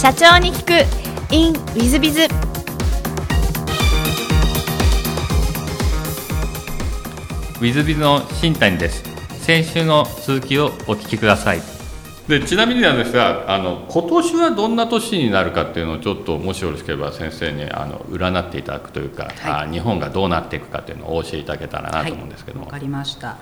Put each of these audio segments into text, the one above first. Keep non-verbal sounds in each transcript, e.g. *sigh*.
社長に聞く。In ウィズビズウィズビズの新谷です。先週の続きをお聞きください。でちなみになんですがあの今年はどんな年になるかっていうのをちょっともしよろしければ先生にあの占っていただくというか、はい、あ日本がどうなっていくかっていうのをお教えいただけたらなと思うんですけども。わ、はい、かりました。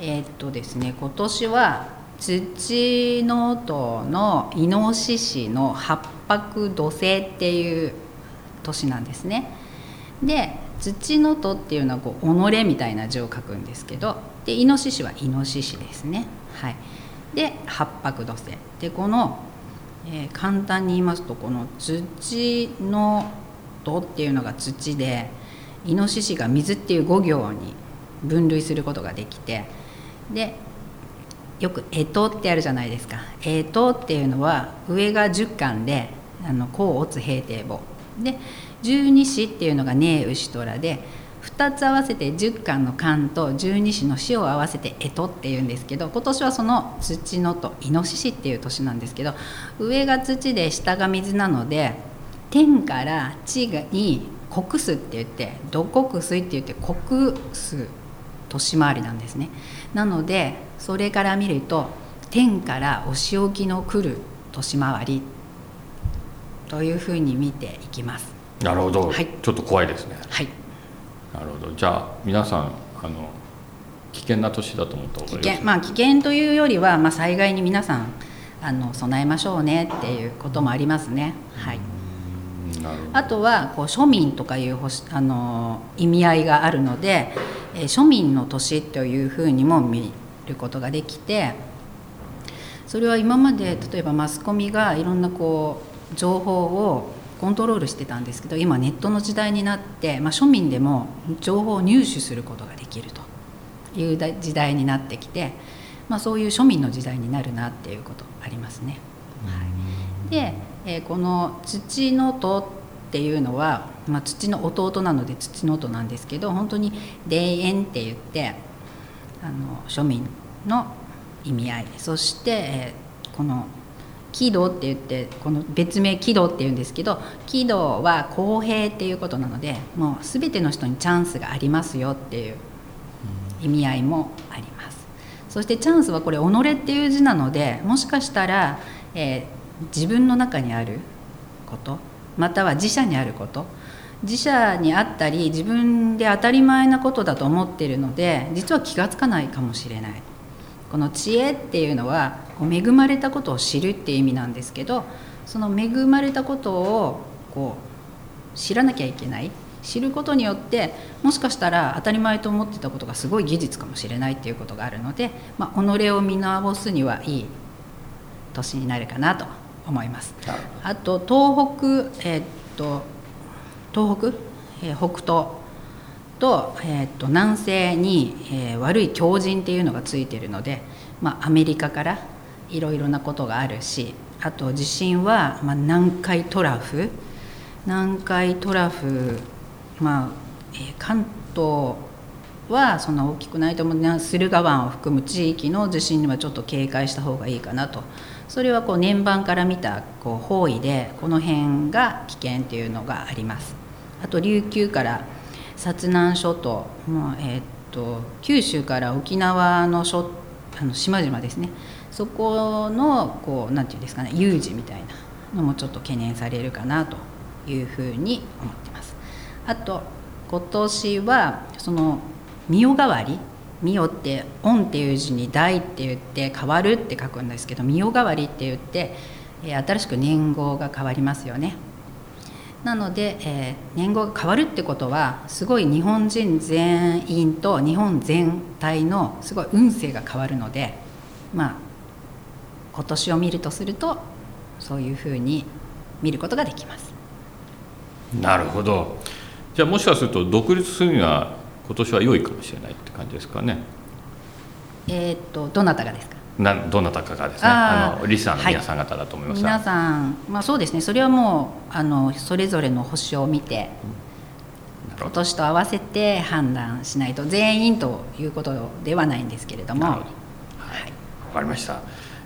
えー、っとですね今年は土の音のイノシシの八白土星っていう年なんですね。で土の音っていうのはこう己みたいな字を書くんですけどでイノシシはイノシシですね。はい、で八白土星でこの、えー、簡単に言いますとこの土の土っていうのが土でイノシシが水っていう5行に分類することができてでよく干支ってあるじゃないですか。干支っていうのは上が10巻であの甲乙平定簿で十二支っていうのが根牛虎で2つ合わせて10巻の巻と十二支の死を合わせて干支っていうんですけど今年はその土のとイノシシっていう年なんですけど上が土で下が水なので天から地に国巣って言って土国水って言って国巣年回りなんですね。なのでそれから見ると天からお仕置きの来る年回りというふうに見ていきます。なるほど、はい、ちょっと怖いですね。はい。なるほど。じゃあ皆さんあの危険な年だと思った方がいい危険まあ危険というよりは、まあ、災害に皆さんあの備えましょうねっていうこともありますね。はい。あとはこう庶民とかいうあの意味合いがあるので、え、庶民の年というふうにも見ることができてそれは今まで例えばマスコミがいろんなこう情報をコントロールしてたんですけど今ネットの時代になって、まあ、庶民でも情報を入手することができるという時代になってきて、まあ、そういう庶民の時代になるなっていうことありますね。はい、で、えー、この土の戸っていうのは、まあ、土の弟なので土の戸なんですけど本当に霊園って言ってあの庶民の意味合い。そして、えー、この喜怒って言ってこの別名喜怒っていうんですけど喜怒は公平っていうことなのでもう全ての人にチャンスがありますよっていう意味合いもあります。そしてチャンスはこれ「己」っていう字なのでもしかしたら、えー、自分の中にあることまたは自社にあること。自社にあったり自分で当たり前なことだと思ってるので実は気が付かないかもしれない。この知恵っていうのはこう恵まれたことを知るっていう意味なんですけどその恵まれたことをこう知らなきゃいけない。知ることによってもしかしたら当たり前と思ってたことがすごい技術かもしれないっていうことがあるので、まあ、己を見直すにはいい年になるかなと思います。あと東北、えー、っと東北、えー、北東と,、えー、っと南西に、えー、悪い強靭っていうのがついてるので、まあ、アメリカからいろいろなことがあるしあと地震は、まあ、南海トラフ？南海トラフまあ、えー、関東はそんな大きくないと思う。駿河湾を含む地域の地震にはちょっと警戒した方がいいかなとそれはこう年番から見たこう方位でこの辺が危険っていうのがあります。あと琉球から薩南諸島、まあえー、っと九州から沖縄の諸あの島々ですね。そこのこうなんていうんですかね有事みたいなのもちょっと懸念されるかなというふうに思ってます。あと今年はその御代替わり御代って「恩」っていう字に「大」って言って「変わる」って書くんですけど御代わりって言ってえ新しく年号が変わりますよね。なので、えー、年号が変わるってことはすごい日本人全員と日本全体のすごい運勢が変わるのでまあ今年を見るとするとそういうふうに見ることができます。なるほど。じゃあもしかすると独立するには今年は良いかもしれないって感じですかね。えっ、とどなたがですか？などなたかがですね。あのリスナーの皆さん方だと思います、はい、皆さん、まあ、そうですね。それはもうあのそれぞれの星を見て、うん、今年と合わせて判断しないと全員ということではないんですけれども。はい、わかりました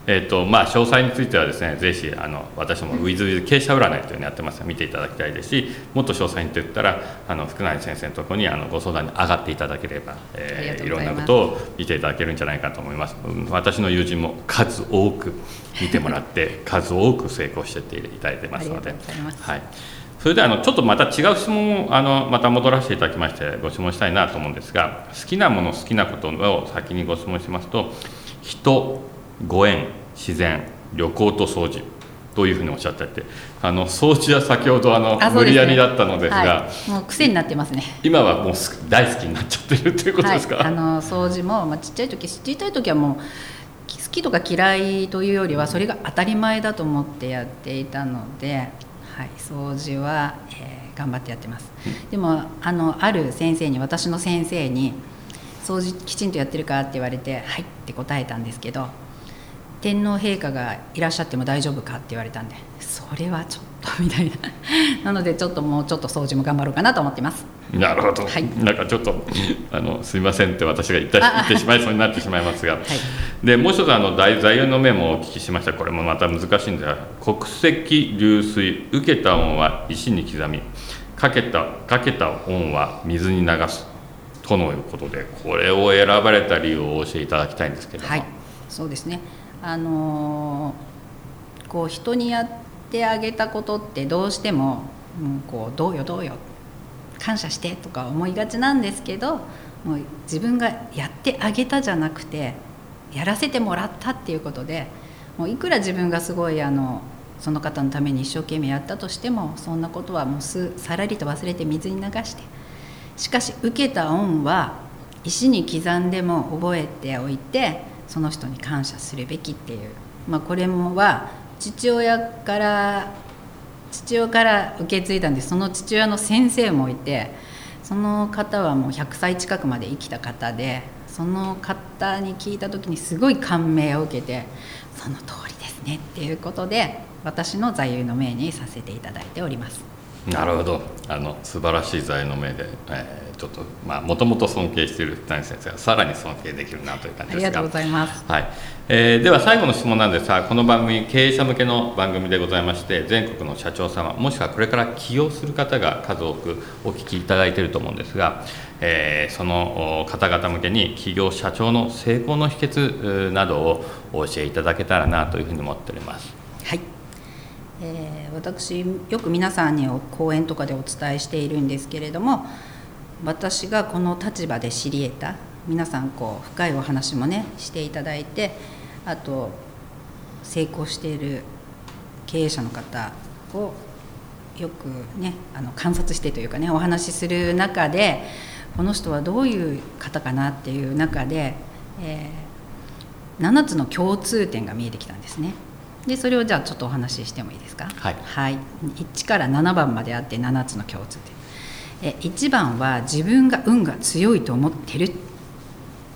えーとまあ、詳細についてはですねぜひあの私もウィズウィズ傾斜占いというのをやってます。ので見ていただきたいですしもっと詳細にといったらあの福成先生のところにあのご相談に上がっていただければ、えー、いろんなことを見ていただけるんじゃないかと思います。私の友人も数多く見てもらって *laughs* 数多く成功していただいてますので。はい。それであのちょっとまた違う質問をあのまた戻らせていただきましてご質問したいなと思うんですが好きなもの好きなことを先にご質問しますと人ご縁自然旅行と掃除というふうにおっしゃっててあの掃除は先ほどあの無理やりだったのですが、はい、もう癖になってますね。今はもう大好きになっちゃってるということですか、はい、あの掃除も、まあ、ちっちゃい時ちっちゃい時はもう好きとか嫌いというよりはそれが当たり前だと思ってやっていたので、はい、掃除は、えー、頑張ってやってます、でもあのある先生に私の先生に「掃除きちんとやってるか?」って言われて「はい」って答えたんですけど天皇陛下がいらっしゃっても大丈夫かって言われたんでそれはちょっとみたいな。*laughs* なのでちょっともうちょっと掃除も頑張ろうかなと思ってます。なるほど、はい、なんかちょっとあのすみませんって私が言った言ってしまいそうになってしまいますが、はい、でもう一つあの大座右の銘もお聞きしました。これもまた難しいんですが国石流水受けた恩は石に刻みかけたかけた恩は水に流すとのことでこれを選ばれた理由をお教えいただきたいんですけども、はい、そうですねあのこう人にやってあげたことってどうしても、うん、こうどうよどうよ感謝してとか思いがちなんですけどもう自分がやってあげたじゃなくてやらせてもらったっていうことでもういくら自分がすごいあのその方のために一生懸命やったとしてもそんなことはもうすさらりと忘れて水に流してしかし受けた恩は石に刻んでも覚えておいてその人に感謝するべきっていう、まあ、これもは父親から父親から受け継いだんでその父親の先生もいてその方はもう100歳近くまで生きた方でその方に聞いた時にすごい感銘を受けてその通りですねっていうことで私の座右の銘にさせていただいております。なるほど。あの素晴らしい座右の銘で、えー、ちょっとまあもともと尊敬している谷先生がさらに尊敬できるなという感じですが。ありがとうございます、はい。えー、では最後の質問なんですがこの番組経営者向けの番組でございまして全国の社長様もしくはこれから起業する方が数多くお聞きいただいていると思うんですが、えー、その方々向けに企業社長の成功の秘訣などをお教えいただけたらなというふうに思っております。はい。えー、私よく皆さんに講演とかでお伝えしているんですけれども私がこの立場で知り得た皆さんこう深いお話もねしていただいてあと成功している経営者の方をよくねあの観察してというかねお話しする中でこの人はどういう方かなっていう中で、えー、7つの共通点が見えてきたんですね。でそれをじゃあちょっとお話ししてもいいですか？はい、はい、1から7番まであって7つの共通点。え1番は自分が運が強いと思ってるっ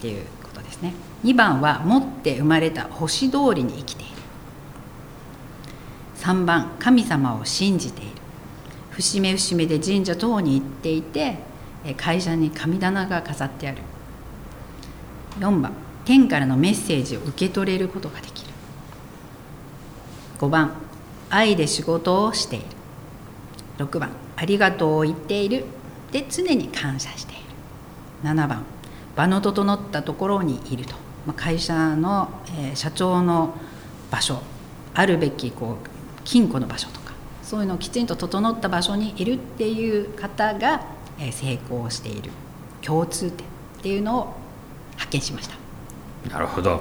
ていうことですね。2番は持って生まれた星通りに生きている。3番神様を信じている。節目節目で神社等に行っていて会社に神棚が飾ってある。4番天からのメッセージを受け取れることができる5番愛で仕事をしている。6番ありがとうを言っている。で常に感謝している。7番場の整ったところにいると、まあ、会社の、えー、社長の場所。あるべきこう金庫の場所とか。そういうのをきちんと整った場所にいるっていう方が、えー、成功している共通点っていうのを発見しました。なるほど。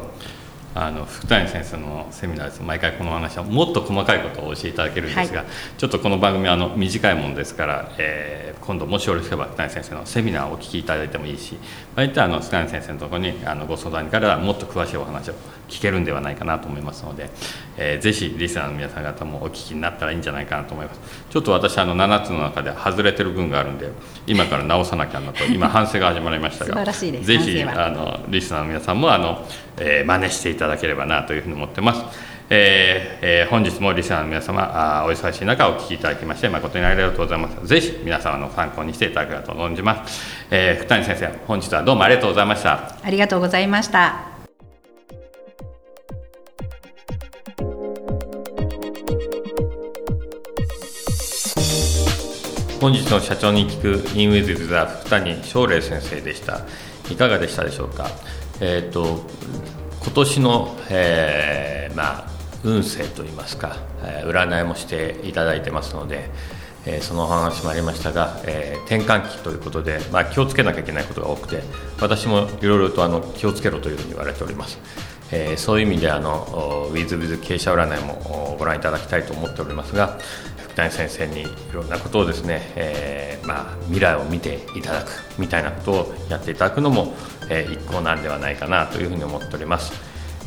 あの福谷先生のセミナーです。毎回この話はもっと細かいことをお教えいただけるんですが、はい、ちょっとこの番組はあの短いものですから、えー、今度もしよろしければ福谷先生のセミナーをお聞きいただいてもいいし場合にあの福谷先生のところにあのご相談からもっと詳しいお話を聞けるんではないかなと思いますので、えー、ぜひリスナーの皆さん方もお聞きになったらいいんじゃないかなと思います。ちょっと私あの7つの中で外れてる分があるんで今から直さなきゃなと今反省が始まりましたがぜひあのリスナーの皆さんもあの、えー、真似していただければなというふうに思ってます。えー、えー、本日もリスナーの皆様あお忙しい中お聞きいただきまして誠にありがとうございます。ぜひ皆様の参考にしていただければと存じます、えー、福谷先生本日はどうもありがとうございました。ありがとうございました。本日の社長に聞く In with the 福谷翔玲先生でした。いかがでしたでしょうか？え、ー、と今年の、えー、まあ運勢といいますか、えー、占いもしていただいてますので、えー、そのお話もありましたが、え、転換期ということで、まあ、気をつけなきゃいけないことが多くて私もいろいろとあの気をつけろというふうに言われております、え、そういう意味であのウィズ・ウィズ経営者占いもご覧いただきたいと思っておりますが谷先生にいろんなことをですね、えー、まあ、未来を見ていただくみたいなことをやっていただくのも、え一向なんではないかなというふうに思っております。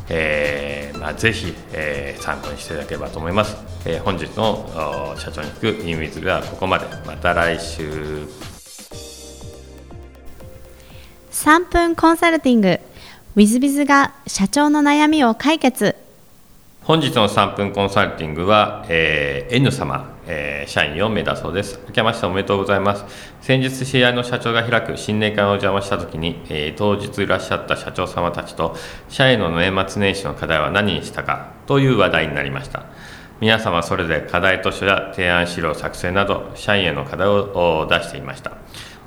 えーまあ、ぜひ、えー、参考にしていただければと思います、えー、本日の社長に聞くインウィズがここまで。また来週。3分コンサルティング。ウィズビズが社長の悩みを解決。本日の3分コンサルティングは、えー、N 様、えー、社員4名だそうです。明けましておめでとうございます。先日、知り合いの社長が開く新年会をお邪魔したときに、えー、当日いらっしゃった社長様たちと、社員の年末年始の課題は何にしたかという話題になりました。皆様それぞれ課題図書や提案資料作成など、社員への課題を出していました。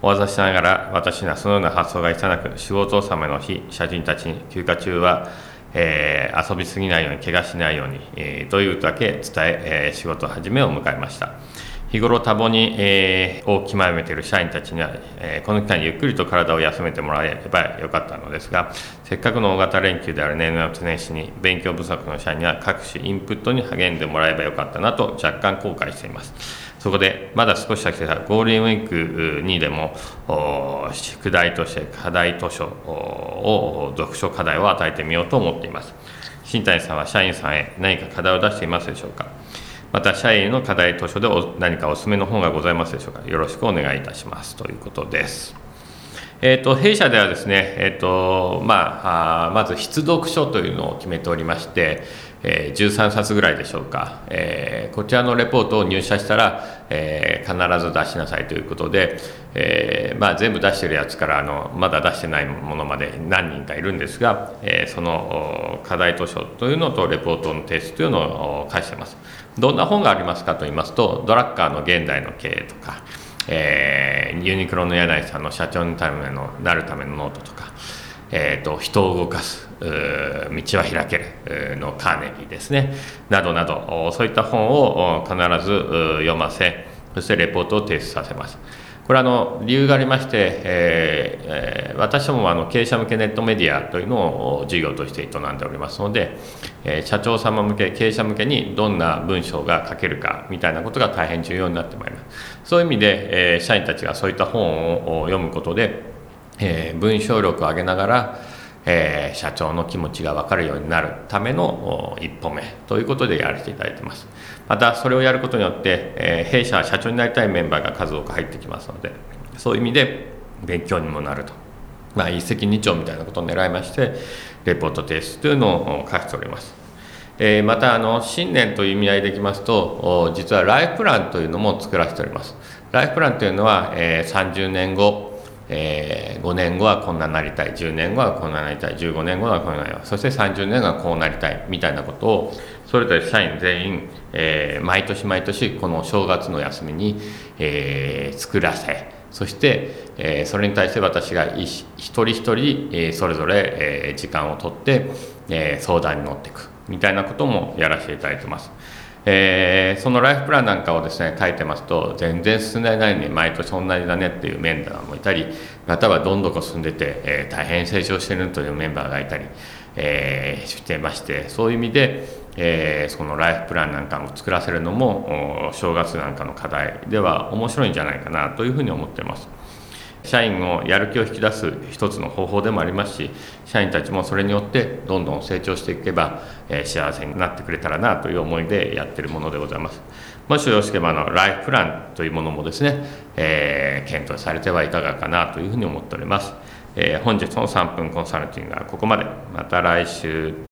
お渡ししながら、私にはそのような発想がいさなく、仕事納めの日、社人たちに休暇中は、えー、遊びすぎないように怪我しないように、えー、というだけ伝ええー、仕事始めを迎えました。日頃多忙に、えー、を極めている社員たちには、えー、この期間ゆっくりと体を休めてもらえればよかったのですがせっかくの大型連休である年末年始に勉強不足の社員には各種インプットに励んでもらえばよかったなと若干後悔しています。そこでまだ少し先はゴールデンウィークにでも宿題として課題図書を読書課題を与えてみようと思っています。新谷さんは社員さんへ何か課題を出していますでしょうか？また社員の課題図書で何かお勧めの本がございますでしょうか？よろしくお願いいたします。ということです。えーと、弊社ではですね、えーとまあ、あまず必読書というのを決めておりまして、えー、13冊ぐらいでしょうか、えー、こちらのレポートを入社したら、えー、必ず出しなさいということで、えまあ、全部出してるやつからあのまだ出してないものまで何人かいるんですが、えその課題図書というのとレポートの提出というのを返してます。どんな本がありますかと言いますとドラッカーの現代の経営とかえ、ユニクロの柳井さんの社長になるためのノートとか、えーと、人を動かす道は開けるのカーネギーですね。などなどそういった本を必ず読ませそしてレポートを提出させます。これはあの理由がありまして、えー、私どもあの経営者向けネットメディアというのを事業として営んでおりますので、え、社長様向け経営者向けにどんな文章が書けるかみたいなことが大変重要になってまいります。そういう意味で、え、社員たちがそういった本を読むことで、え文章力を上げながらえー、社長の気持ちが分かるようになるための一歩目ということでやらせていただいてます。またそれをやることによって、えー、弊社は社長になりたいメンバーが数多く入ってきますのでそういう意味で勉強にもなると、まあ、一石二鳥みたいなことを狙いましてレポート提出というのを書いております。え、またあの新年という意味合いでいきますと実はライフプランというのも作らせております。ライフプランというのは、え、30年後えー、5年後はこんなになりたい10年後はこんなになりたい15年後はこんなになりたいそして30年後はこうなりたいみたいなことをそれぞれ社員全員、えー、毎年毎年この正月の休みに、えー、作らせそして、えー、それに対して私が一人一人、えー、それぞれ、えー、時間をとって、えー、相談に乗っていくみたいなこともやらせていただいてます。えー、そのライフプランなんかをですね書いてますと全然進んでないのに毎年同じだねっていうメンバーもいたりまたはどんどん進んでて、えー、大変成長してるというメンバーがいたり、えー、してましてそういう意味で、え、そのライフプランなんかを作らせるのも正月なんかの課題では面白いんじゃないかなというふうに思ってます。社員をやる気を引き出す一つの方法でもありますし社員たちもそれによってどんどん成長していけば、えー、幸せになってくれたらなという思いでやってるものでございます。もしよろしければあのライフプランというものもですね、えー、検討されてはいかがかなというふうに思っております、えー、本日の3分コンサルティングはここまで。また来週。